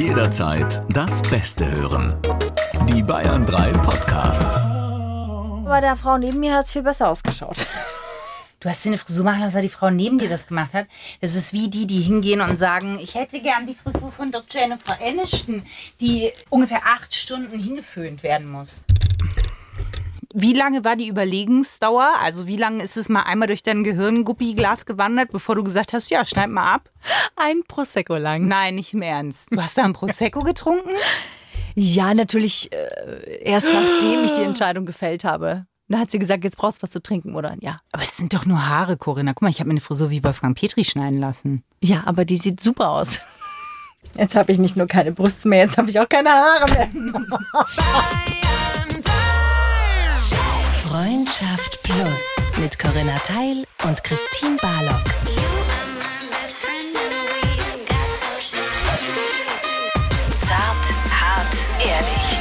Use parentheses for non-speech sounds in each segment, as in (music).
Jederzeit das Beste hören. Die Bayern 3 Podcasts. Bei der Frau neben mir hat es viel besser ausgeschaut. Du hast dir eine Frisur machen lassen, weil die Frau neben dir das gemacht hat. Das ist wie die, die hingehen und sagen, ich hätte gern die Frisur von Dr. Jennifer Aniston, die ungefähr acht Stunden hingeföhnt werden muss. Wie lange war die Überlegensdauer? Also wie lange ist es mal einmal durch dein Gehirnguppiglas gewandert, bevor du gesagt hast, ja, schneid mal ab? Ein Prosecco lang. Nein, nicht im Ernst. Du hast da ein Prosecco getrunken? Ja, natürlich äh, erst nachdem ich die Entscheidung gefällt habe. Da hat sie gesagt, jetzt brauchst du was zu trinken, oder? Ja. Aber es sind doch nur Haare, Corinna. Guck mal, ich habe mir eine Frisur wie Wolfgang Petri schneiden lassen. Ja, aber die sieht super aus. Jetzt habe ich nicht nur keine Brüste mehr, jetzt habe ich auch keine Haare mehr. (laughs) Freundschaft Plus mit Corinna Teil und Christine Barlock. Zart, hart, ehrlich.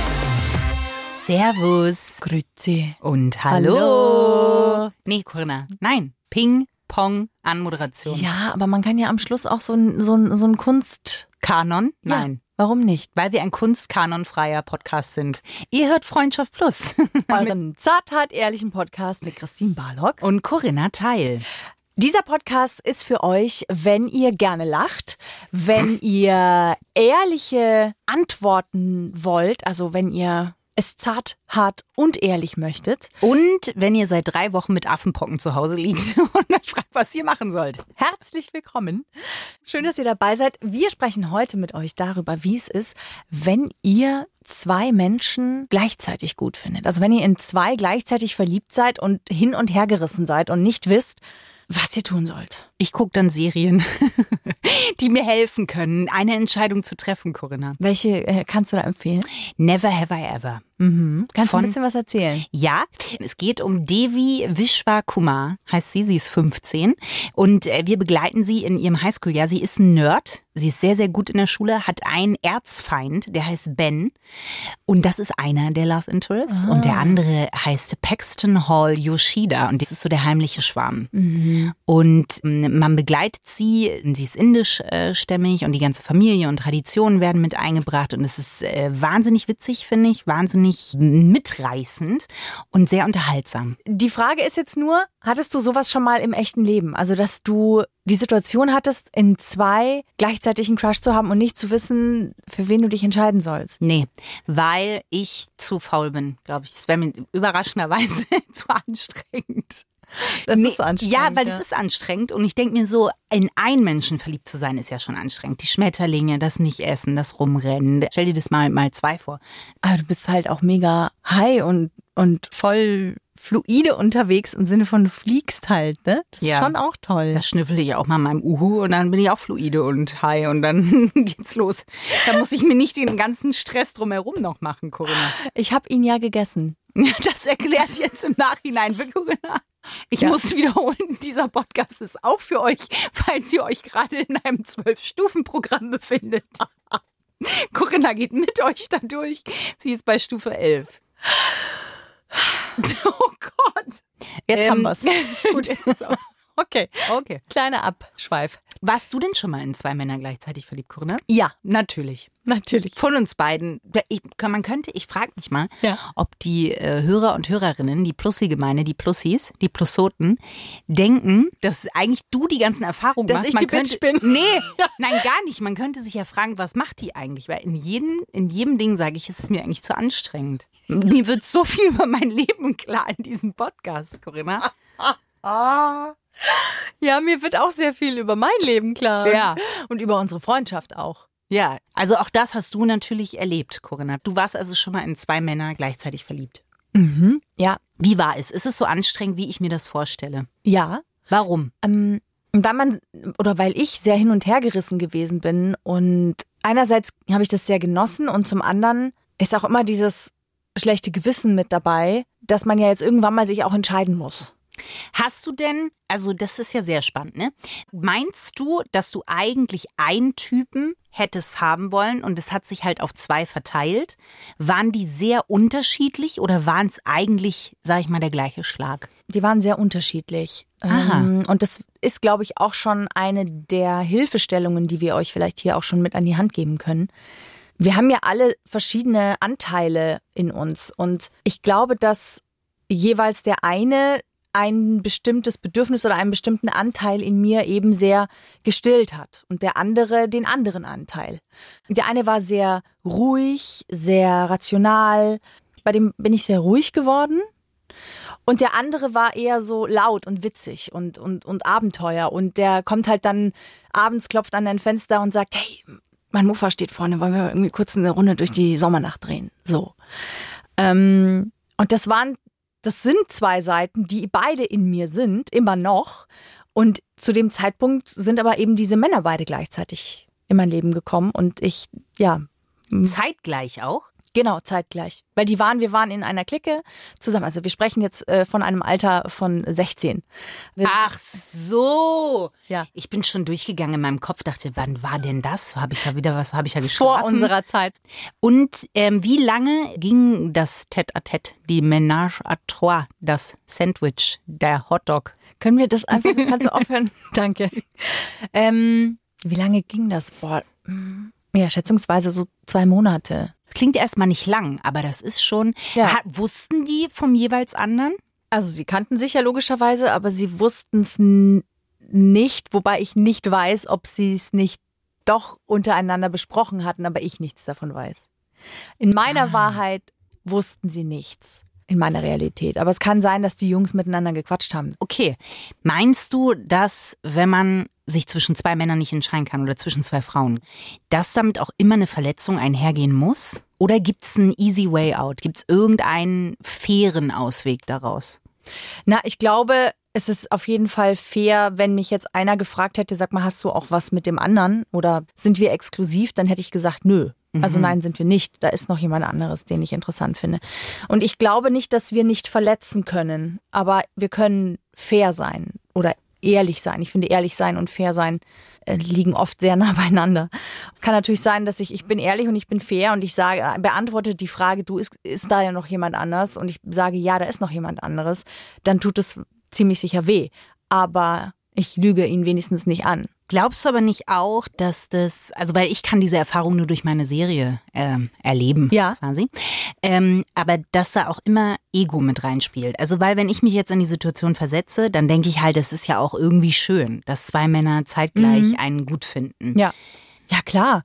Servus. Grüezi. Und hallo. Hallo. Nee, Corinna. Nein. Ping, Pong, Anmoderation. Ja, aber man kann ja am Schluss auch so ein, so ein, so ein Kunst... Kanon? Nein. Ja, warum nicht? Weil wir ein kunstkanonfreier Podcast sind. Ihr hört Freundschaft Plus. (laughs) Euren zart, hart, ehrlichen Podcast mit Christine Barlock. Und Corinna Teil. Dieser Podcast ist für euch, wenn ihr gerne lacht, wenn ihr ehrliche Antworten wollt, also wenn ihr es zart, hart und ehrlich möchtet. Und wenn ihr seit drei Wochen mit Affenpocken zu Hause liegt (laughs) und euch fragt, was ihr machen sollt. Herzlich willkommen. Schön, dass ihr dabei seid. Wir sprechen heute mit euch darüber, wie es ist, wenn ihr zwei Menschen gleichzeitig gut findet. Also wenn ihr in zwei gleichzeitig verliebt seid und hin und her gerissen seid und nicht wisst, was ihr tun sollt. Ich gucke dann Serien, (laughs) die mir helfen können, eine Entscheidung zu treffen, Corinna. Welche äh, kannst du da empfehlen? Never have I ever. Kannst Von- du ein bisschen was erzählen? Ja, es geht um Devi Vishwa Kumar, heißt sie, sie ist 15 und äh, wir begleiten sie in ihrem Highschool-Jahr. Sie ist ein Nerd, sie ist sehr, sehr gut in der Schule, hat einen Erzfeind, der heißt Ben und das ist einer der Love Interests und der andere heißt Paxton Hall Yoshida und das ist so der heimliche Schwarm. Und ähm, man begleitet sie, sie ist indischstämmig und die ganze Familie und Traditionen werden mit eingebracht und es ist äh, wahnsinnig witzig, finde ich, wahnsinnig mitreißend und sehr unterhaltsam. Die Frage ist jetzt nur, hattest du sowas schon mal im echten Leben? Also, dass du die Situation hattest, in zwei gleichzeitig einen Crush zu haben und nicht zu wissen, für wen du dich entscheiden sollst. Nee, weil ich zu faul bin, glaube ich. Das wäre mir überraschenderweise (laughs) zu anstrengend. Das Nee, ist anstrengend. Ja, weil es ist anstrengend und ich denke mir so, in einen Menschen verliebt zu sein, ist ja schon anstrengend. Die Schmetterlinge, das Nicht-Essen, das Rumrennen. Stell dir das mal, mal zwei vor. Aber du bist halt auch mega high und, und voll fluide unterwegs im Sinne von du fliegst halt, ne? Das Ja. ist schon auch toll. Da schnüffel ich auch mal meinem Uhu und dann bin ich auch fluide und high und dann (laughs) geht's los. Da muss ich mir nicht den ganzen Stress drumherum noch machen, Corinna. Ich habe ihn ja gegessen. (laughs) Das erklärt jetzt im Nachhinein, Corinna. Ich Ja. muss wiederholen, dieser Podcast ist auch für euch, falls ihr euch gerade in einem Zwölf-Stufen-Programm befindet. Corinna geht mit euch da durch. Sie ist bei Stufe 11. (laughs) Oh Gott. Jetzt Ähm, haben wir's. (laughs) Gut, jetzt ist auch. Okay. Okay. Kleiner Abschweif. Warst du denn schon mal in zwei Männer gleichzeitig verliebt, Corinna? Ja, Natürlich. natürlich. Von uns beiden. Ich, man könnte, ich frage mich mal, Ja. ob die äh, Hörer und Hörerinnen, die Plussi-Gemeinde, die Plussis, die Plusoten, denken, dass eigentlich du die ganzen Erfahrungen Dass machst. ich man die könnte, Bitch bin. Nee, (laughs) nein, gar nicht. Man könnte sich ja fragen, was macht die eigentlich? Weil in jedem, in jedem Ding sage ich, es ist mir eigentlich zu anstrengend. Mir wird so viel über mein Leben klar in diesem Podcast, Corinna. (laughs) (laughs) Ja, mir wird auch sehr viel über mein Leben klar. Ja. Und über unsere Freundschaft auch. Ja, also auch das hast du natürlich erlebt, Corinna. Du warst also schon mal in zwei Männer gleichzeitig verliebt. Ja. Wie war es? Ist es so anstrengend, wie ich mir das vorstelle? Ja. Warum? Ähm, weil man, oder weil ich sehr hin und her gerissen gewesen bin und einerseits habe ich das sehr genossen und zum anderen ist auch immer dieses schlechte Gewissen mit dabei, dass man ja jetzt irgendwann mal sich auch entscheiden muss. Hast du denn, also das ist ja sehr spannend, ne? Meinst du, dass du eigentlich einen Typen hättest haben wollen und es hat sich halt auf zwei verteilt? Waren die sehr unterschiedlich oder waren es eigentlich, sag ich mal, der gleiche Schlag? Die waren sehr unterschiedlich. Aha. Ähm, Und das ist, glaube ich, auch schon eine der Hilfestellungen, die wir euch vielleicht hier auch schon mit an die Hand geben können. Wir haben ja alle verschiedene Anteile in uns und ich glaube, dass jeweils der eine ein bestimmtes Bedürfnis oder einen bestimmten Anteil in mir eben sehr gestillt hat und der andere den anderen Anteil. Der eine war sehr ruhig, sehr rational, bei dem bin ich sehr ruhig geworden. Und der andere war eher so laut und witzig und, und, und Abenteuer. Und der kommt halt dann abends, klopft an dein Fenster und sagt, hey, mein Mofa steht vorne, wollen wir irgendwie kurz eine Runde durch die Sommernacht drehen? So. Ähm, und das waren, das sind zwei Seiten, die beide in mir sind, immer noch. Und zu dem Zeitpunkt sind aber eben diese Männer beide gleichzeitig in mein Leben gekommen. Und ich, ja, Zeitgleich auch? Genau, zeitgleich. Weil die waren, wir waren in einer Clique zusammen. Also wir sprechen jetzt äh, von einem Alter von 16. Wir, Ach so. Ja. Ich bin schon durchgegangen in meinem Kopf, dachte, wann war denn das? Habe ich da wieder was, habe ich ja geschlafen? vor unserer Zeit. Und ähm, wie lange ging das Tête-à-Tête, die Ménage à trois, das Sandwich, der Hotdog? Können wir das einfach, kannst du aufhören? (laughs) Danke. Ähm, wie lange ging das? Boah, mm, ja, schätzungsweise so zwei Monate. Klingt erstmal nicht lang, aber das ist schon. Ja. Ha, wussten die vom jeweils anderen? Also sie kannten sich ja logischerweise, aber sie wussten es nicht, wobei ich nicht weiß, ob sie es nicht doch untereinander besprochen hatten, aber ich nichts davon weiß. In meiner Wahrheit wussten sie nichts. In meiner Realität. Aber es kann sein, dass die Jungs miteinander gequatscht haben. Okay. Meinst du, dass, wenn man sich zwischen zwei Männern nicht entscheiden kann oder zwischen zwei Frauen, dass damit auch immer eine Verletzung einhergehen muss? Oder gibt es einen easy way out? Gibt es irgendeinen fairen Ausweg daraus? Na, ich glaube, es ist auf jeden Fall fair, wenn mich jetzt einer gefragt hätte, sag mal, hast du auch was mit dem anderen oder sind wir exklusiv, dann hätte ich gesagt, nö. Also nein, sind wir nicht. Da ist noch jemand anderes, den ich interessant finde. Und ich glaube nicht, dass wir nicht verletzen können, aber wir können fair sein oder ehrlich sein. Ich finde, ehrlich sein und fair sein äh, liegen oft sehr (laughs) nah beieinander. Kann natürlich sein, dass ich, ich bin ehrlich und ich bin fair und ich sage, beantworte die Frage, du, ist, ist da ja noch jemand anders? Und ich sage, ja, da ist noch jemand anderes. Dann tut es ziemlich sicher weh. Aber ich lüge ihn wenigstens nicht an. Glaubst du aber nicht auch, dass das, also weil ich kann diese Erfahrung nur durch meine Serie ähm, erleben, Ja. quasi, ähm, aber dass da auch immer Ego mit reinspielt. Also weil wenn ich mich jetzt in die Situation versetze, dann denke ich halt, es ist ja auch irgendwie schön, dass zwei Männer zeitgleich einen gut finden. Ja. Ja, klar.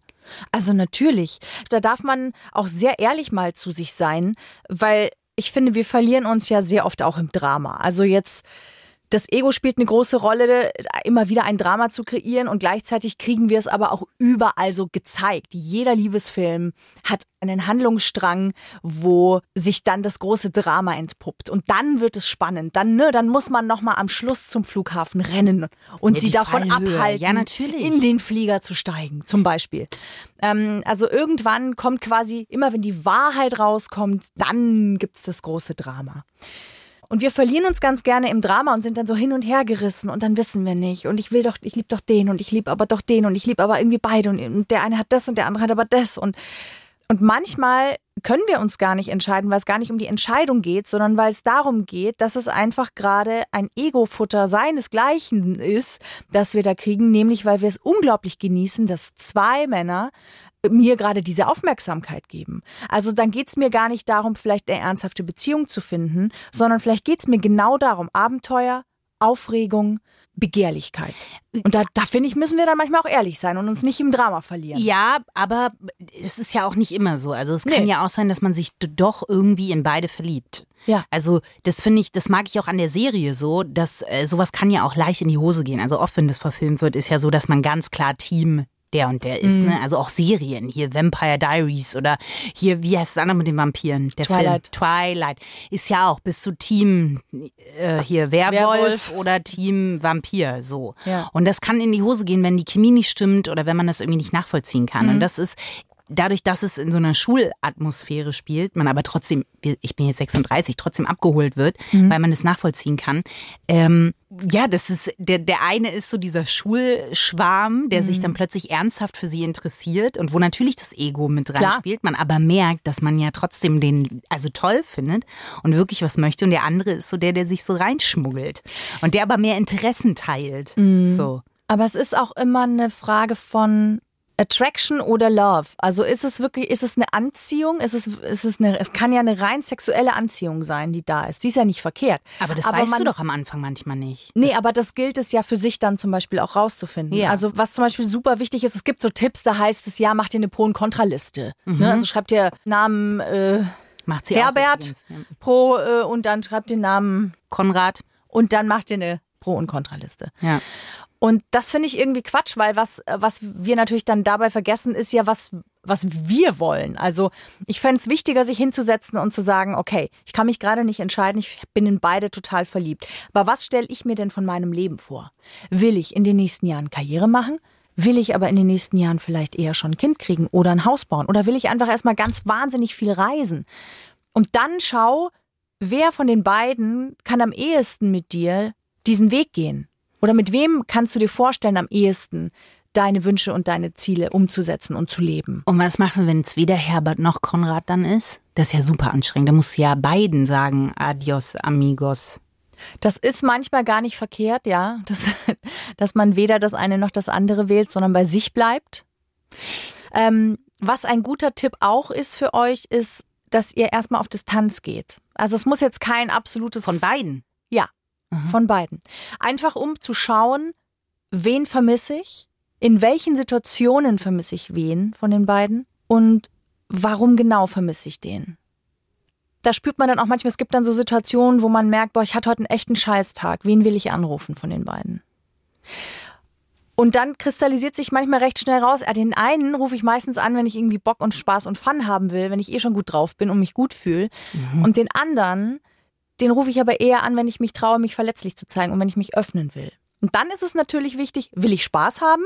Also natürlich. Da darf man auch sehr ehrlich mal zu sich sein, weil ich finde, wir verlieren uns ja sehr oft auch im Drama. Also jetzt, das Ego spielt eine große Rolle, immer wieder ein Drama zu kreieren und gleichzeitig kriegen wir es aber auch überall so gezeigt. Jeder Liebesfilm hat einen Handlungsstrang, wo sich dann das große Drama entpuppt und dann wird es spannend. Dann, ne, dann muss man noch mal am Schluss zum Flughafen rennen und Ja, sie davon Fallhöhe. abhalten, Ja, natürlich. in den Flieger zu steigen, zum Beispiel. Ähm, also irgendwann kommt quasi, immer wenn die Wahrheit rauskommt, dann gibt's das große Drama. Und wir verlieren uns ganz gerne im Drama und sind dann so hin und her gerissen. Und dann wissen wir nicht. Und ich will doch, ich liebe doch den und ich liebe aber doch den und ich liebe aber irgendwie beide. Und, der eine hat das und der andere hat aber das. Und und manchmal können wir uns gar nicht entscheiden, weil es gar nicht um die Entscheidung geht, sondern weil es darum geht, dass es einfach gerade ein Ego-Futter seinesgleichen ist, das wir da kriegen, nämlich weil wir es unglaublich genießen, dass zwei Männer mir gerade diese Aufmerksamkeit geben. Also dann geht's mir gar nicht darum, vielleicht eine ernsthafte Beziehung zu finden, sondern vielleicht geht's mir genau darum, Abenteuer, Aufregung, Begehrlichkeit. Und da, da finde ich, müssen wir dann manchmal auch ehrlich sein und uns nicht im Drama verlieren. Ja, aber es ist ja auch nicht immer so. Also es kann Nee. ja auch sein, dass man sich doch irgendwie in beide verliebt. Ja. Also das finde ich, das mag ich auch an der Serie so, dass äh, sowas kann ja auch leicht in die Hose gehen. Also oft, wenn das verfilmt wird, ist ja so, dass man ganz klar Team der und der Mhm. ist. Ne? Also auch Serien, hier Vampire Diaries oder hier, wie heißt das andere mit den Vampiren? Der Twilight. Film Twilight. Ist ja auch, bist du Team äh, hier Werwolf, Werwolf. oder Team Vampir, so. Ja. Und das kann in die Hose gehen, wenn die Chemie nicht stimmt oder wenn man das irgendwie nicht nachvollziehen kann. Mhm. Und das ist, dadurch, dass es in so einer Schulatmosphäre spielt, man aber trotzdem, ich bin jetzt 36, trotzdem abgeholt wird, mhm. weil man das nachvollziehen kann. Ähm, ja, das ist, der, der eine ist so dieser Schulschwarm, der mhm. sich dann plötzlich ernsthaft für sie interessiert und wo natürlich das Ego mit reinspielt, man aber merkt, dass man ja trotzdem den, also toll findet und wirklich was möchte und der andere ist so der, der sich so reinschmuggelt und der aber mehr Interessen teilt, mhm. so. Aber es ist auch immer eine Frage von Attraction oder Love? Also ist es wirklich, ist es eine Anziehung? Ist es, ist es eine, es kann ja eine rein sexuelle Anziehung sein, die da ist. Die ist ja nicht verkehrt. Aber das aber weißt man, du doch am Anfang manchmal nicht. Nee, das aber das gilt es ja für sich dann zum Beispiel auch rauszufinden. Ja. Also was zum Beispiel super wichtig ist, es gibt so Tipps, da heißt es, ja, mach dir eine Pro- und Kontraliste. Mhm. Ne? Also schreib dir Namen äh, Macht sie Herbert ja. Pro äh, und dann schreib den Namen Konrad. Und dann mach dir eine Pro- und Kontraliste. Ja. Und das finde ich irgendwie Quatsch, weil was, was wir natürlich dann dabei vergessen, ist ja, was, was wir wollen. Also ich fände es wichtiger, sich hinzusetzen und zu sagen, okay, ich kann mich gerade nicht entscheiden, ich bin in beide total verliebt. Aber was stelle ich mir denn von meinem Leben vor? Will ich in den nächsten Jahren Karriere machen? Will ich aber in den nächsten Jahren vielleicht eher schon ein Kind kriegen oder ein Haus bauen? Oder will ich einfach erstmal ganz wahnsinnig viel reisen? Und dann schau, wer von den beiden kann am ehesten mit dir diesen Weg gehen? Oder mit wem kannst du dir vorstellen, am ehesten deine Wünsche und deine Ziele umzusetzen und zu leben? Und was machen, wenn es weder Herbert noch Konrad dann ist? Das ist ja super anstrengend. Da muss ja beiden sagen, adios, amigos. Das ist manchmal gar nicht verkehrt, ja, dass, (laughs) dass man weder das eine noch das andere wählt, sondern bei sich bleibt. Ähm, was ein guter Tipp auch ist für euch, ist, dass ihr erstmal auf Distanz geht. Also es muss jetzt kein absolutes. Von beiden? Ja, Mhm. Von beiden. Einfach um zu schauen, wen vermisse ich, in welchen Situationen vermisse ich wen von den beiden und warum genau vermisse ich den. Da spürt man dann auch manchmal, es gibt dann so Situationen, wo man merkt, boah, ich hatte heute einen echten Scheißtag. Wen will ich anrufen von den beiden? Und dann kristallisiert sich manchmal recht schnell raus. Den einen rufe ich meistens an, wenn ich irgendwie Bock und Spaß und Fun haben will, wenn ich eh schon gut drauf bin und mich gut fühle. Mhm. Und den anderen, den rufe ich aber eher an, wenn ich mich traue, mich verletzlich zu zeigen und wenn ich mich öffnen will. Und dann ist es natürlich wichtig, will ich Spaß haben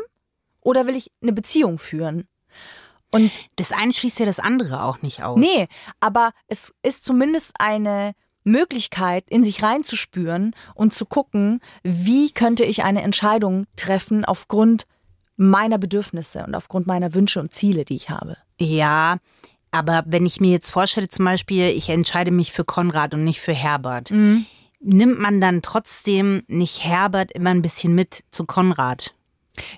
oder will ich eine Beziehung führen? Und das eine schließt ja das andere auch nicht aus. Nee, aber es ist zumindest eine Möglichkeit, in sich reinzuspüren und zu gucken, wie könnte ich eine Entscheidung treffen aufgrund meiner Bedürfnisse und aufgrund meiner Wünsche und Ziele, die ich habe. Ja, aber wenn ich mir jetzt vorstelle, zum Beispiel, ich entscheide mich für Konrad und nicht für Herbert, mhm. nimmt man dann trotzdem nicht Herbert immer ein bisschen mit zu Konrad?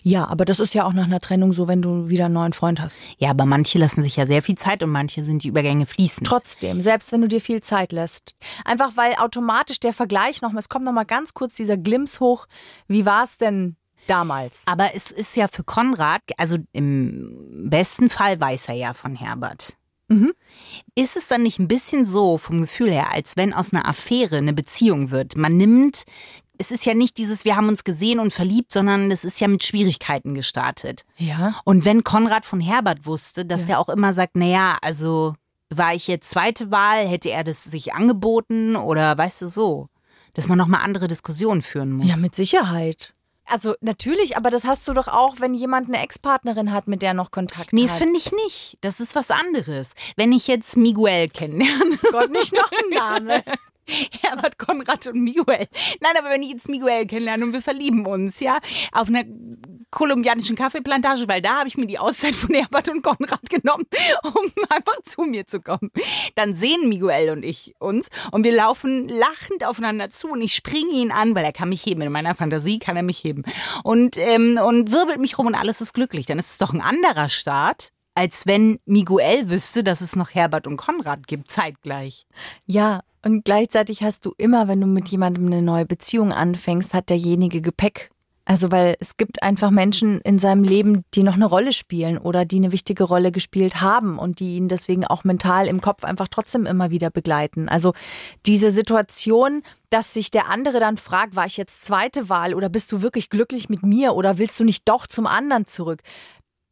Ja, aber das ist ja auch nach einer Trennung so, wenn du wieder einen neuen Freund hast. Ja, aber manche lassen sich ja sehr viel Zeit und manche sind die Übergänge fließend. Trotzdem, selbst wenn du dir viel Zeit lässt. Einfach weil automatisch der Vergleich nochmal, es kommt nochmal ganz kurz dieser Glimps hoch. Wie war es denn damals? Aber es ist ja für Konrad, also im besten Fall weiß er ja von Herbert. Mhm. Ist es dann nicht ein bisschen so vom Gefühl her, als wenn aus einer Affäre eine Beziehung wird? Man nimmt, es ist ja nicht dieses, wir haben uns gesehen und verliebt, sondern es ist ja mit Schwierigkeiten gestartet. Ja. Und wenn Konrad von Herbert wusste, dass ja. der auch immer sagt, naja, also war ich jetzt zweite Wahl, hätte er das sich angeboten oder weißt du so, dass man nochmal andere Diskussionen führen muss. Ja, mit Sicherheit. Also natürlich, aber das hast du doch auch, wenn jemand eine Ex-Partnerin hat, mit der noch Kontakt nee, hat. Nee, finde ich nicht. Das ist was anderes. Wenn ich jetzt Miguel kennenlerne. Gott, nicht noch ein Name. (laughs) (laughs) Herbert Konrad und Miguel. Nein, aber wenn ich jetzt Miguel kennenlerne und wir verlieben uns, ja, auf einer kolumbianischen Kaffeeplantage, weil da habe ich mir die Auszeit von Herbert und Konrad genommen, (laughs) um einfach zu mir zu kommen. Dann sehen Miguel und ich uns und wir laufen lachend aufeinander zu und ich springe ihn an, weil er kann mich heben. In meiner Fantasie kann er mich heben. Und, ähm, und wirbelt mich rum und alles ist glücklich. Dann ist es doch ein anderer Start, als wenn Miguel wüsste, dass es noch Herbert und Konrad gibt, zeitgleich. Ja, und gleichzeitig hast du immer, wenn du mit jemandem eine neue Beziehung anfängst, hat derjenige Gepäck. Also weil es gibt einfach Menschen in seinem Leben, die noch eine Rolle spielen oder die eine wichtige Rolle gespielt haben und die ihn deswegen auch mental im Kopf einfach trotzdem immer wieder begleiten. Also diese Situation, dass sich der andere dann fragt, war ich jetzt zweite Wahl oder bist du wirklich glücklich mit mir oder willst du nicht doch zum anderen zurück?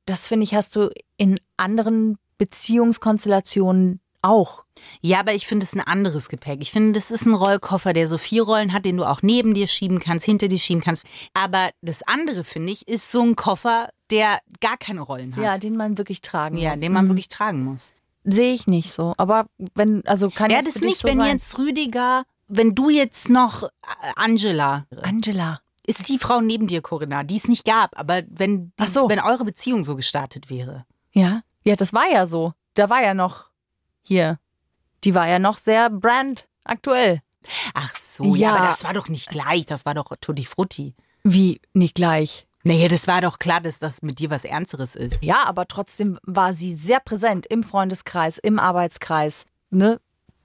Das finde ich, hast du in anderen Beziehungskonstellationen auch. Ja, aber ich finde es ein anderes Gepäck. Ich finde, das ist ein Rollkoffer, der so vier Rollen hat, den du auch neben dir schieben kannst, hinter dir schieben kannst. Aber das andere, finde ich, ist so ein Koffer, der gar keine Rollen hat. Ja, den man wirklich tragen ja, muss. den man Mhm. wirklich tragen muss. Sehe ich nicht so. Aber wenn, also kann Ja, ja das nicht, so wenn sein. jetzt Rüdiger, wenn du jetzt noch äh, Angela, Angela. ist die Frau neben dir, Corinna, die es nicht gab, aber wenn, die, Ach so. wenn eure Beziehung so gestartet wäre. Ja. Ja, das war ja so. Da war ja noch hier. Die war ja noch sehr brandaktuell. Ach so, ja, Ja. aber das war doch nicht gleich, das war doch Tutti Frutti. Wie nicht gleich. Naja, das war doch klar, dass das mit dir was Ernsteres ist. Ja, aber trotzdem war sie sehr präsent im Freundeskreis, im Arbeitskreis. Ne?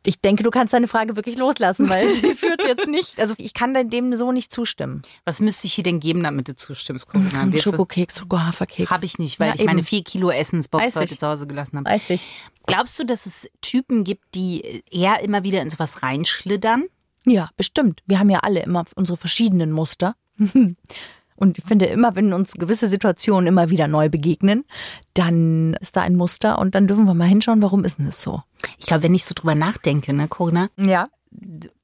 Ich denke, du kannst deine Frage wirklich loslassen, weil (laughs) sie führt jetzt nicht. Also ich kann dem so nicht zustimmen. Was müsste ich dir denn geben, damit du zustimmst, Wir- Schokokeks, Schokohaferkeks. Habe ich nicht, weil Ja, ich meine eben. vier Kilo Essensbox heute zu Hause gelassen habe. Weiß ich. Glaubst du, dass es Typen gibt, die eher immer wieder in sowas reinschlittern? Ja, bestimmt. Wir haben ja alle immer unsere verschiedenen Muster. (laughs) Und ich finde, immer wenn uns gewisse Situationen immer wieder neu begegnen, dann ist da ein Muster und dann dürfen wir mal hinschauen, warum ist denn das so? Ich glaube, wenn ich so drüber nachdenke, ne, Corinna, Ja.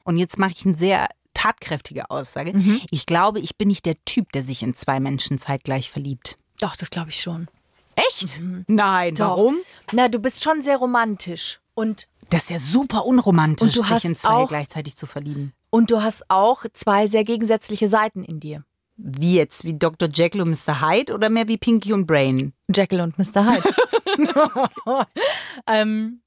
und jetzt mache ich eine sehr tatkräftige Aussage. Mhm. Ich glaube, ich bin nicht der Typ, der sich in zwei Menschen zeitgleich verliebt. Doch, das glaube ich schon. Echt? Nein. Doch. Warum? Na, du bist schon sehr romantisch und Das ist ja super unromantisch, sich in zwei gleichzeitig zu verlieben. und du hast auch zwei sehr gegensätzliche Seiten in dir. Wie jetzt? Wie Dr. Jekyll und Mr. Hyde oder mehr wie Pinky und Brain? Jekyll und Mr. Hyde. (laughs) ähm,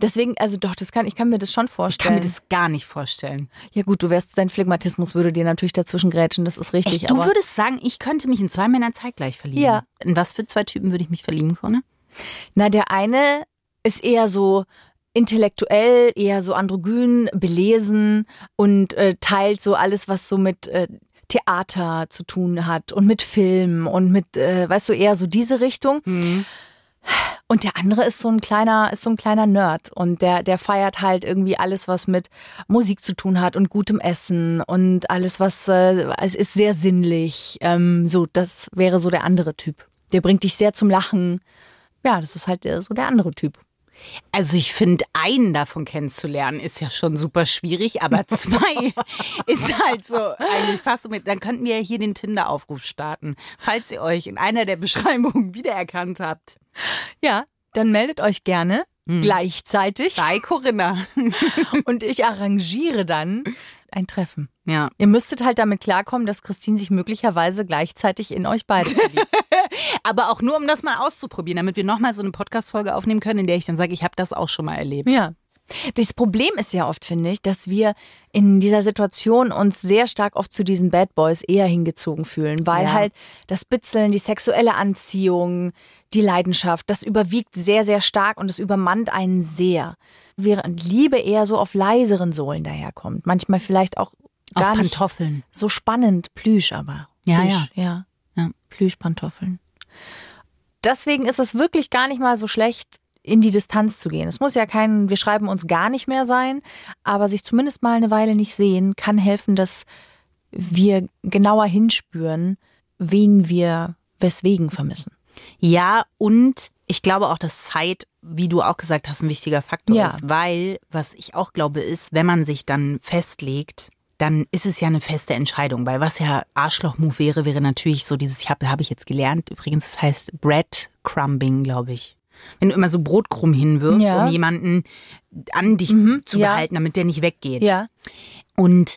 deswegen, also doch, das kann, ich kann mir das schon Ich vorstellen. kann mir das gar nicht vorstellen. ja gut, du wärst, dein Phlegmatismus würde dir natürlich dazwischen grätschen, das ist richtig. Echt, du würdest sagen, ich könnte mich in zwei Männer zeitgleich verlieben. Ja. In was für zwei Typen würde ich mich verlieben, Conne? Na, der eine ist eher so intellektuell, eher so androgyn, belesen und äh, teilt so alles, was so mit äh, Theater zu tun hat und mit Film und mit, äh, weißt du, eher so diese Richtung. Und der andere ist so ein kleiner, ist so ein kleiner Nerd und der, der feiert halt irgendwie alles, was mit Musik zu tun hat und gutem Essen und alles, was äh, es ist sehr sinnlich. Ähm, so, das wäre so der andere Typ. Der bringt dich sehr zum Lachen. Ja, das ist halt äh, so der andere Typ. Also ich finde, einen davon kennenzulernen ist ja schon super schwierig, aber (laughs) zwei ist halt so eigentlich fast mit. Dann könnten wir ja hier den Tinder-Aufruf starten, falls ihr euch in einer der Beschreibungen wiedererkannt habt. Ja, dann meldet euch gerne gleichzeitig Bei Corinna. (laughs) und ich arrangiere dann ein Treffen. Ja. Ihr müsstet halt damit klarkommen, dass Christine sich möglicherweise gleichzeitig in euch beide verliebt. (laughs) Aber auch nur, um das mal auszuprobieren, damit wir nochmal so eine Podcast-Folge aufnehmen können, in der ich dann sage, ich habe das auch schon mal erlebt. Ja. Das Problem ist ja oft, finde ich, dass wir in dieser Situation uns sehr stark oft zu diesen Bad Boys eher hingezogen fühlen, weil Ja. halt das Bitzeln, die sexuelle Anziehung, die Leidenschaft, das überwiegt sehr, sehr stark und es übermannt einen sehr. Während Liebe eher so auf leiseren Sohlen daherkommt. Manchmal vielleicht auch gar Auf nicht Pantoffeln. so spannend, Plüsch aber. Ja, Plüsch, ja. Ja. Plüschpantoffeln. Deswegen ist es wirklich gar nicht mal so schlecht, in die Distanz zu gehen. Es muss ja kein, wir schreiben uns gar nicht mehr sein, aber sich zumindest mal eine Weile nicht sehen, kann helfen, dass wir genauer hinspüren, wen wir weswegen vermissen. Ja, und ich glaube auch, dass Zeit, wie du auch gesagt hast, ein wichtiger Faktor Ja. ist. Weil, was ich auch glaube, ist, wenn man sich dann festlegt, dann ist es ja eine feste Entscheidung. Weil was ja Arschloch-Move wäre, wäre natürlich so dieses, ich habe hab ich jetzt gelernt, übrigens, das heißt Breadcrumbing, glaube ich. Wenn du immer so Brotkrumm hinwirfst, Ja. um jemanden an dich zu ja. behalten, damit der nicht weggeht. Ja. Und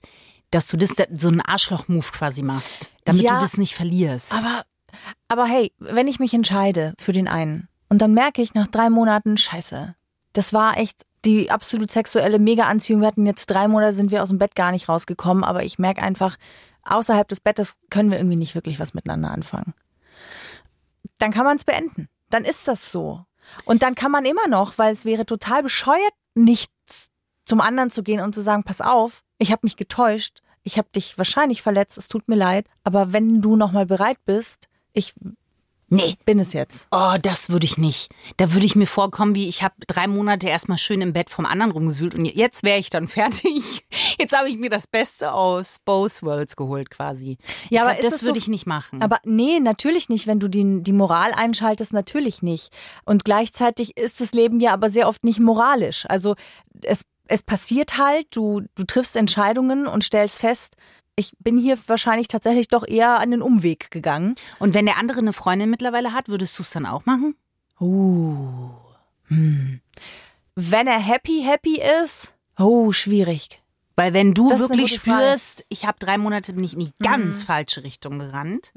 dass du das so einen Arschloch-Move quasi machst, damit Ja, du das nicht verlierst. Aber, aber hey, wenn ich mich entscheide für den einen und dann merke ich nach drei Monaten, scheiße, das war echt die absolut sexuelle Mega-Anziehung. Wir hatten jetzt drei Monate, sind wir aus dem Bett gar nicht rausgekommen, aber ich merke einfach, außerhalb des Bettes können wir irgendwie nicht wirklich was miteinander anfangen. Dann kann man es beenden. Dann ist das so. Und dann kann man immer noch, weil es wäre total bescheuert, nicht zum anderen zu gehen und zu sagen, pass auf, ich habe mich getäuscht, ich habe dich wahrscheinlich verletzt, es tut mir leid, aber wenn du noch mal bereit bist, ich Nee. Bin es jetzt. Oh, das würde ich nicht. Da würde ich mir vorkommen, wie ich habe drei Monate erstmal schön im Bett vom anderen rumgewühlt und jetzt wäre ich dann (laughs) fertig. Jetzt habe ich mir das Beste aus both worlds geholt quasi. Ja, ich aber glaub, das würde so- ich nicht machen. Aber nee, natürlich nicht, wenn du die, die Moral einschaltest, natürlich nicht. Und gleichzeitig ist das Leben ja aber sehr oft nicht moralisch. Also es, es passiert halt, du, du triffst Entscheidungen und stellst fest, ich bin hier wahrscheinlich tatsächlich doch eher an den Umweg gegangen. und wenn der andere eine Freundin mittlerweile hat, würdest du es dann auch machen? Uh. Hm. Wenn er happy, happy ist, oh, schwierig. Weil wenn du Das wirklich gute Frage. spürst, ich habe drei Monate bin ich in die ganz falsche Richtung gerannt.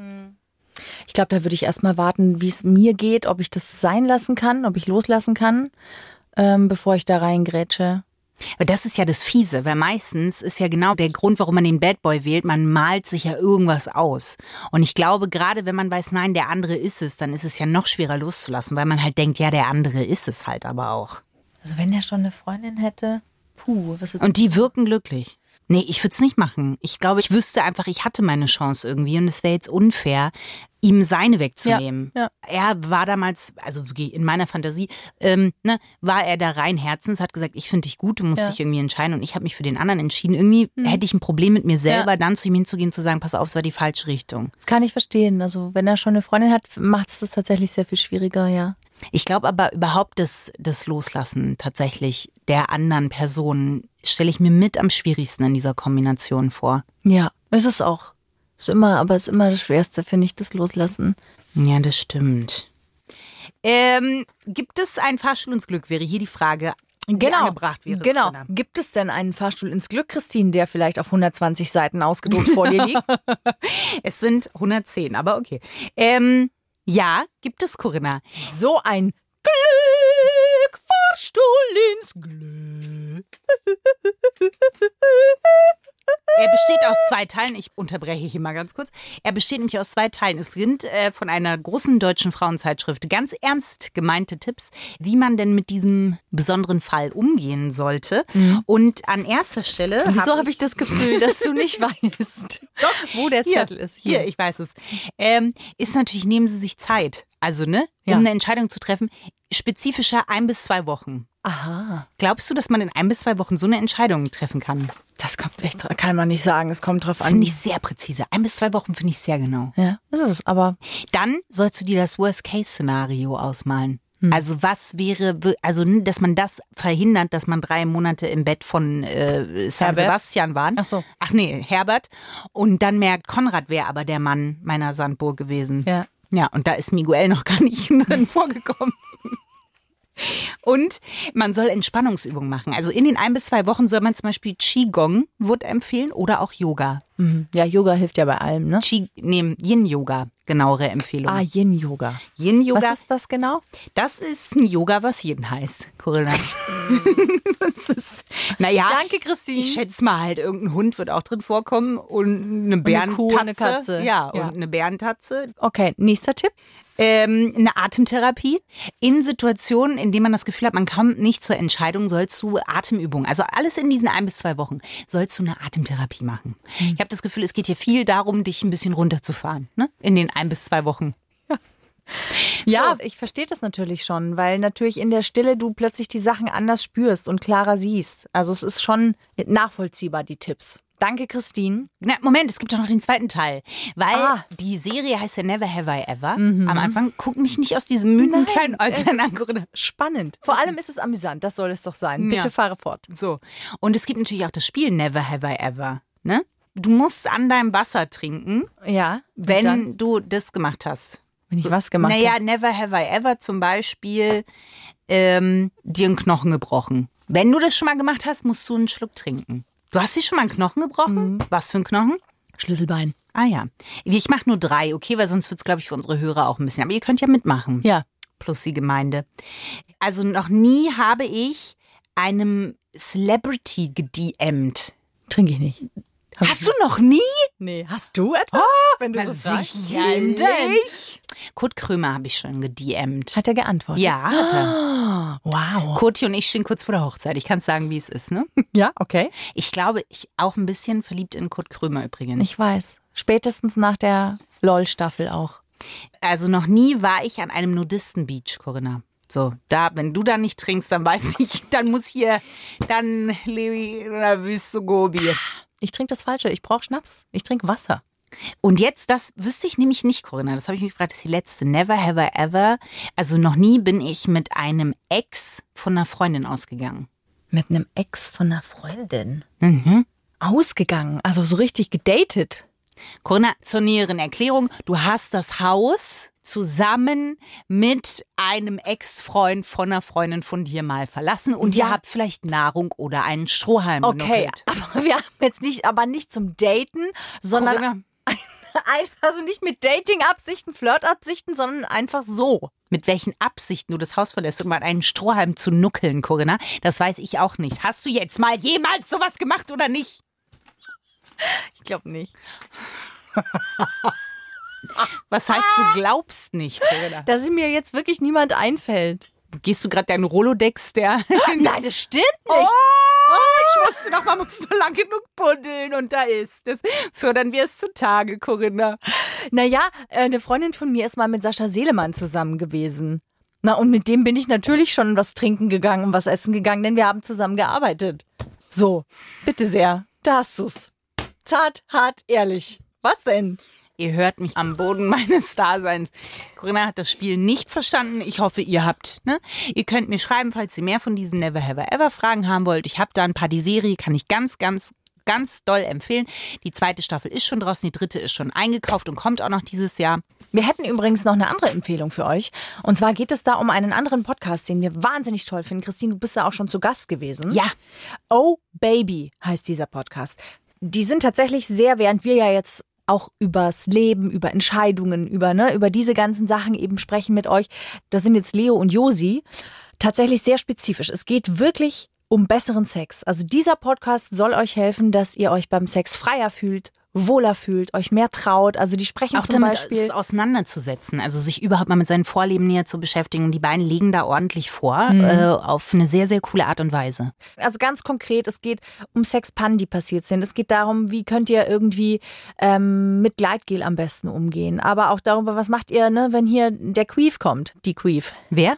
Ich glaube, da würde ich erstmal warten, wie es mir geht, ob ich das sein lassen kann, ob ich loslassen kann, ähm, bevor ich da reingrätsche. Aber das ist ja das Fiese, weil meistens ist ja genau der Grund, warum man den Bad Boy wählt, man malt sich ja irgendwas aus. Und ich glaube, gerade wenn man weiß, nein, der andere ist es, dann ist es ja noch schwerer loszulassen, weil man halt denkt, ja, der andere ist es halt aber auch. Also wenn der schon eine Freundin hätte, puh, was Und die wirken glücklich. Nee, ich würde es nicht machen. Ich glaube, ich wüsste einfach, ich hatte meine Chance irgendwie und es wäre jetzt unfair, ihm seine wegzunehmen. Ja, Er war damals, also in meiner Fantasie, ähm, ne, war er da rein Herzens, hat gesagt, ich finde dich gut, du musst Ja. Mhm. dich irgendwie entscheiden und ich habe mich für den anderen entschieden. Irgendwie hätte ich ein Problem mit mir selber, dann zu ihm hinzugehen und zu sagen, pass auf, es war die falsche Richtung. Das kann ich verstehen. Also wenn er schon eine Freundin hat, macht es das tatsächlich sehr viel schwieriger, ja. Ich glaube aber überhaupt das, das Loslassen tatsächlich der anderen Person stelle ich mir mit am schwierigsten in dieser Kombination vor. Ja, ist es auch. Ist immer, aber ist immer das Schwerste, finde ich, das Loslassen. Ja, das stimmt. Ähm, gibt es einen Fahrstuhl ins Glück, wäre hier die Frage, die angebracht wäre. Genau. Corinna. Gibt es denn einen Fahrstuhl ins Glück, Christine, der vielleicht auf 120 Seiten ausgedruckt vor dir (laughs) liegt? Es sind 110, aber okay. Ähm, ja, gibt es, Corinna. So ein Glück, Fahrstuhl ins Glück. Er besteht aus zwei Teilen. Ich unterbreche hier mal ganz kurz. Er besteht nämlich aus zwei Teilen. Es sind äh, von einer großen deutschen Frauenzeitschrift ganz ernst gemeinte Tipps, wie man denn mit diesem besonderen Fall umgehen sollte. Und an erster Stelle. Wieso hab habe ich das Gefühl, dass du nicht (laughs) weißt, wo der Hier, Zettel ist? Hier, ich weiß es. Ähm, ist natürlich, nehmen Sie sich Zeit. Also, ne, um Ja. eine Entscheidung zu treffen, spezifischer ein bis zwei Wochen. Aha. Glaubst du, dass man in ein bis zwei Wochen so eine Entscheidung treffen kann? Das kommt echt, kann man nicht sagen. Es kommt drauf an. Finde ich sehr präzise. Ein bis zwei Wochen finde ich sehr genau. Ja, das ist es. Aber Dann sollst du dir das Worst-Case-Szenario ausmalen. Hm. Also was wäre, also dass man das verhindert, dass man drei Monate im Bett von äh, San Herbert? Sebastian waren. Ach so. Ach nee, Herbert. Und dann merkt, Konrad wäre aber der Mann meiner Sandburg gewesen. Ja. Ja, und da ist Miguel noch gar nicht (laughs) drin vorgekommen. Und man soll Entspannungsübungen machen. Also in den ein bis zwei Wochen soll man zum Beispiel Qigong, wird empfehlen, oder auch Yoga. mhm. ja, Yoga hilft ja bei allem, ne? Qi, nee, Yin-Yoga, genauere Empfehlung. Ah, Yin-Yoga. Yin-Yoga, Was ist das genau? das ist ein Yoga, was Yin heißt, Corinna. (laughs) das ist, naja, Danke, Christine. ich schätze mal halt, irgendein Hund wird auch drin vorkommen und eine Bärentatze. Kuh, eine Katze. Ja, Ja. und eine Bärentatze. Okay, nächster Tipp. Ähm, eine Atemtherapie. In Situationen, in denen man das Gefühl hat, man kommt nicht zur Entscheidung, sollst du Atemübungen, also alles in diesen ein bis zwei Wochen, sollst du eine Atemtherapie machen. Ich habe das Gefühl, es geht hier viel darum, dich ein bisschen runterzufahren, ne? In den ein bis zwei Wochen. Ja, ich verstehe das natürlich schon, weil natürlich in der Stille du plötzlich die Sachen anders spürst und klarer siehst. Also es ist schon nachvollziehbar, die Tipps. Danke, Christine. Na, Moment, es gibt doch noch den zweiten Teil. Weil Ah. die Serie heißt ja Never Have I Ever. Am Anfang guck mich nicht aus diesem müden kleinen Äuglein an. Spannend. Vor allem ist es amüsant, das soll es doch sein. Bitte Ja. fahre fort. So. Und es gibt natürlich auch das Spiel Never Have I Ever. Ne? Du musst an deinem Wasser trinken, Ja, wenn dann, du das gemacht hast. wenn ich was gemacht Naja, habe. Never Have I Ever zum Beispiel ähm, dir einen Knochen gebrochen. Wenn du das schon mal gemacht hast, musst du einen Schluck trinken. Du hast dir schon mal einen Knochen gebrochen? Mhm. Was für ein Knochen? Schlüsselbein. Ah ja. Ich mache nur drei, okay, weil sonst wird's, glaube ich, für unsere Hörer auch ein bisschen. Aber ihr könnt ja mitmachen. Ja. Plus die Gemeinde. Also noch nie habe ich einem Celebrity gediemt. Trinke ich nicht. Hab Hast ich du noch nie? Nee, hast du etwa? wenn du so sicherlich. Kurt Krömer habe ich schon gediemt. Hat er geantwortet? Ja, hat er. (gasps) Wow. Kurti und ich stehen kurz vor der Hochzeit. Ich kann sagen, wie es ist, ne? (laughs) Ja, okay. Ich glaube, ich auch ein bisschen verliebt in Kurt Krömer übrigens. Ich weiß. Spätestens nach der LOL-Staffel auch. Also noch nie war ich an einem Nudistenbeach, Corinna. So, da, wenn du da nicht trinkst, dann weiß (laughs) ich, dann muss hier, dann lebe ich in der Wüste Gobi. Ich trinke das Falsche. Ich brauche Schnaps. Ich trinke Wasser. Und jetzt, das wüsste ich nämlich nicht, Corinna. Das habe ich mich gefragt, das ist die letzte. Never, have I ever. Also noch nie bin ich mit einem Ex von einer Freundin ausgegangen. Mit einem Ex von einer Freundin. Mhm. Ausgegangen. Also so richtig gedatet. Corinna, zur näheren Erklärung. Du hast das Haus zusammen mit einem Ex-Freund von einer Freundin von dir mal verlassen und Ja. ihr habt vielleicht Nahrung oder einen Strohhalm Okay, genuckelt. aber wir haben jetzt nicht, aber nicht zum Daten, sondern Corinna, (laughs) einfach, also nicht mit Dating-Absichten, Flirt-Absichten, sondern einfach so. mit welchen Absichten du das Haus verlässt, um mal einen Strohhalm zu nuckeln, Corinna, das weiß ich auch nicht. Hast du jetzt mal jemals sowas gemacht oder nicht? (laughs) Ich glaube nicht. (laughs) Was heißt, du glaubst nicht, Corinna? Dass mir jetzt wirklich niemand einfällt. Gehst du gerade deinen Rolodex, der... Nein, das stimmt Oh, ich wusste noch, man muss nur lang genug buddeln und da ist es. Fördern wir es zutage, Corinna. Naja, äh, eine Freundin von mir ist mal mit Sascha Seelemann zusammen gewesen. Na, und mit dem bin ich natürlich schon was trinken gegangen und was essen gegangen, denn wir haben zusammen gearbeitet. So, bitte sehr, da hast du's. Zart, hart, ehrlich. Was denn? Ihr hört mich am Boden (laughs) meines Daseins. Corinna hat das Spiel nicht verstanden. Ich hoffe, ihr habt. Ne? Ihr könnt mir schreiben, falls ihr mehr von diesen Never Have Ever Fragen haben wollt. Ich habe da ein paar. Die Serie kann ich ganz, ganz, ganz doll empfehlen. Die zweite Staffel ist schon draußen, die dritte ist schon eingekauft und kommt auch noch dieses Jahr. Wir hätten übrigens noch eine andere Empfehlung für euch. Und zwar geht es da um einen anderen Podcast, den wir wahnsinnig toll finden. Christine, du bist da auch schon zu Gast gewesen. Ja, Oh Baby heißt dieser Podcast. Die sind tatsächlich sehr, während wir ja jetzt auch übers Leben, über Entscheidungen, über, ne, über diese ganzen Sachen eben sprechen mit euch. Das sind jetzt Leo und Josi. Tatsächlich sehr spezifisch. Es geht wirklich um besseren Sex. Also dieser Podcast soll euch helfen, dass ihr euch beim Sex freier fühlt, wohler fühlt, euch mehr traut. Also die sprechen auch zum damit Beispiel. es auseinanderzusetzen, also sich überhaupt mal mit seinen Vorleben näher zu beschäftigen. Und die beiden legen da ordentlich vor, Mhm. äh, auf eine sehr, sehr coole Art und Weise. Also ganz konkret, es geht um Sexpannen, die passiert sind. Es geht darum, wie könnt ihr irgendwie ähm, mit Gleitgel am besten umgehen. Aber auch darüber, was macht ihr, ne, wenn hier der Queef kommt, die Queef. Wer?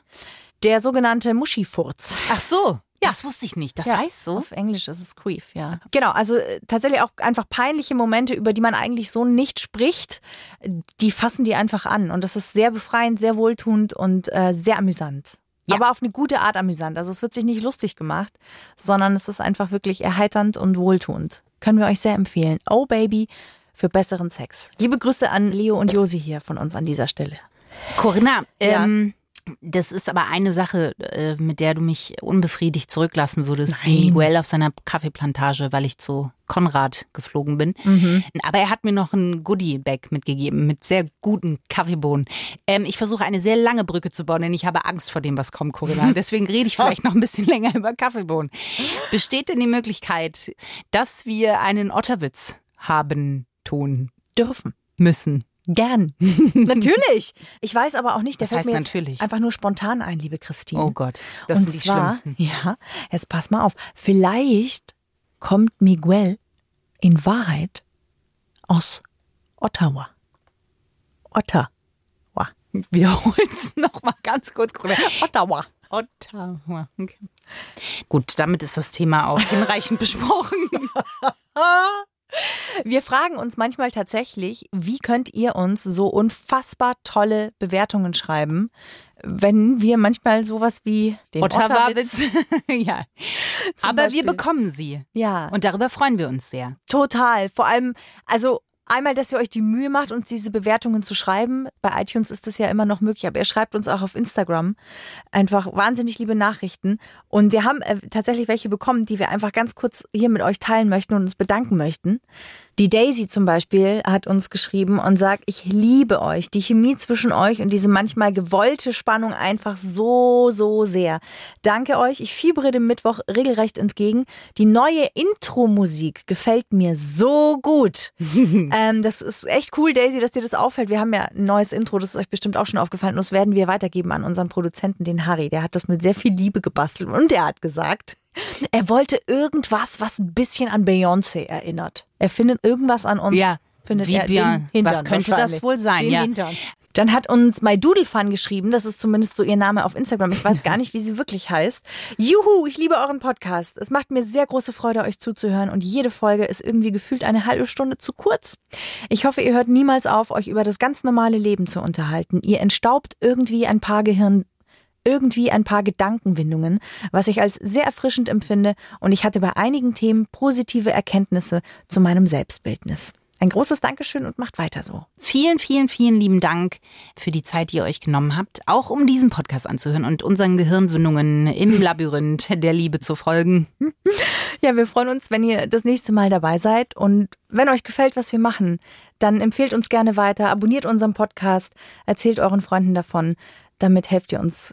Der sogenannte Muschifurz. Ach so, das wusste ich nicht. Das Ja, heißt so. Auf Englisch ist es Queef, ja. Genau, also äh, tatsächlich auch einfach peinliche Momente, über die man eigentlich so nicht spricht, die fassen die einfach an. Und das ist sehr befreiend, sehr wohltuend und äh, sehr amüsant. Ja. Aber auf eine gute Art amüsant. Also es wird sich nicht lustig gemacht, sondern es ist einfach wirklich erheiternd und wohltuend. Können wir euch sehr empfehlen. Oh Baby für besseren Sex. Liebe Grüße an Leo und Josi hier von uns an dieser Stelle. Corinna, Ja. Das ist aber eine Sache, äh, mit der du mich unbefriedigt zurücklassen würdest, Nein. wie Miguel auf seiner Kaffeeplantage, weil ich zu Konrad geflogen bin. Mhm. Aber er hat mir noch ein Goodie-Bag mitgegeben mit sehr guten Kaffeebohnen. Ähm, ich versuche eine sehr lange Brücke zu bauen, denn ich habe Angst vor dem, was kommt, Corinna. (laughs) Deswegen rede ich vielleicht noch ein bisschen länger über Kaffeebohnen. Besteht denn die Möglichkeit, dass wir einen Otterwitz haben tun Dürfen. müssen? Gern. (laughs) natürlich. Ich weiß aber auch nicht, der fällt heißt mir natürlich? einfach nur spontan ein, liebe Christine. Oh Gott, das Und sind die zwar, schlimmsten. ja, jetzt pass mal auf. Vielleicht kommt Miguel in Wahrheit aus Ottawa. Ottawa. Wiederhol's noch mal ganz kurz. Ottawa. Ottawa. Okay. Gut, damit ist das Thema auch hinreichend besprochen. (laughs) Wir fragen uns manchmal tatsächlich, wie könnt ihr uns so unfassbar tolle Bewertungen schreiben, wenn wir manchmal sowas wie den Ottawa-Witz. (laughs) ja. Zum Aber Beispiel. wir bekommen sie. ja, Und darüber freuen wir uns sehr. Total. Vor allem, also einmal, dass ihr euch die Mühe macht, uns diese Bewertungen zu schreiben. Bei iTunes ist das ja immer noch möglich, aber ihr schreibt uns auch auf Instagram einfach wahnsinnig liebe Nachrichten. Und wir haben äh, tatsächlich welche bekommen, die wir einfach ganz kurz hier mit euch teilen möchten und uns bedanken möchten. Die Daisy zum Beispiel hat uns geschrieben und sagt, ich liebe euch, die Chemie zwischen euch und diese manchmal gewollte Spannung einfach so, so sehr. Danke euch, ich fiebere dem Mittwoch regelrecht entgegen. Die neue Intro-Musik gefällt mir so gut. (laughs) ähm, das ist echt cool, Daisy, dass dir das auffällt. Wir haben ja ein neues Intro, das ist euch bestimmt auch schon aufgefallen und das werden wir weitergeben an unseren Produzenten, den Harry. Der hat das mit sehr viel Liebe gebastelt und er hat gesagt, er wollte irgendwas, was ein bisschen an Beyoncé erinnert. Er findet irgendwas an uns. Ja, findet wie er den Hintern was könnte das wohl sein, Den ja. Hintern. Dann hat uns My Doodle Fun geschrieben, das ist zumindest so ihr Name auf Instagram. Ich weiß gar nicht, wie sie wirklich heißt. Juhu, ich liebe euren Podcast. Es macht mir sehr große Freude, euch zuzuhören und jede Folge ist irgendwie gefühlt eine halbe Stunde zu kurz. Ich hoffe, ihr hört niemals auf, euch über das ganz normale Leben zu unterhalten. Ihr entstaubt irgendwie ein paar Gehirn irgendwie ein paar Gedankenwindungen, was ich als sehr erfrischend empfinde und ich hatte bei einigen Themen positive Erkenntnisse zu meinem Selbstbildnis. Ein großes Dankeschön und macht weiter so. Vielen, vielen, vielen lieben Dank für die Zeit, die ihr euch genommen habt, auch um diesen Podcast anzuhören und unseren Gehirnwindungen im (laughs) Labyrinth der Liebe zu folgen. Ja, wir freuen uns, wenn ihr das nächste Mal dabei seid und wenn euch gefällt, was wir machen, dann empfehlt uns gerne weiter, abonniert unseren Podcast, erzählt euren Freunden davon. Damit helft ihr uns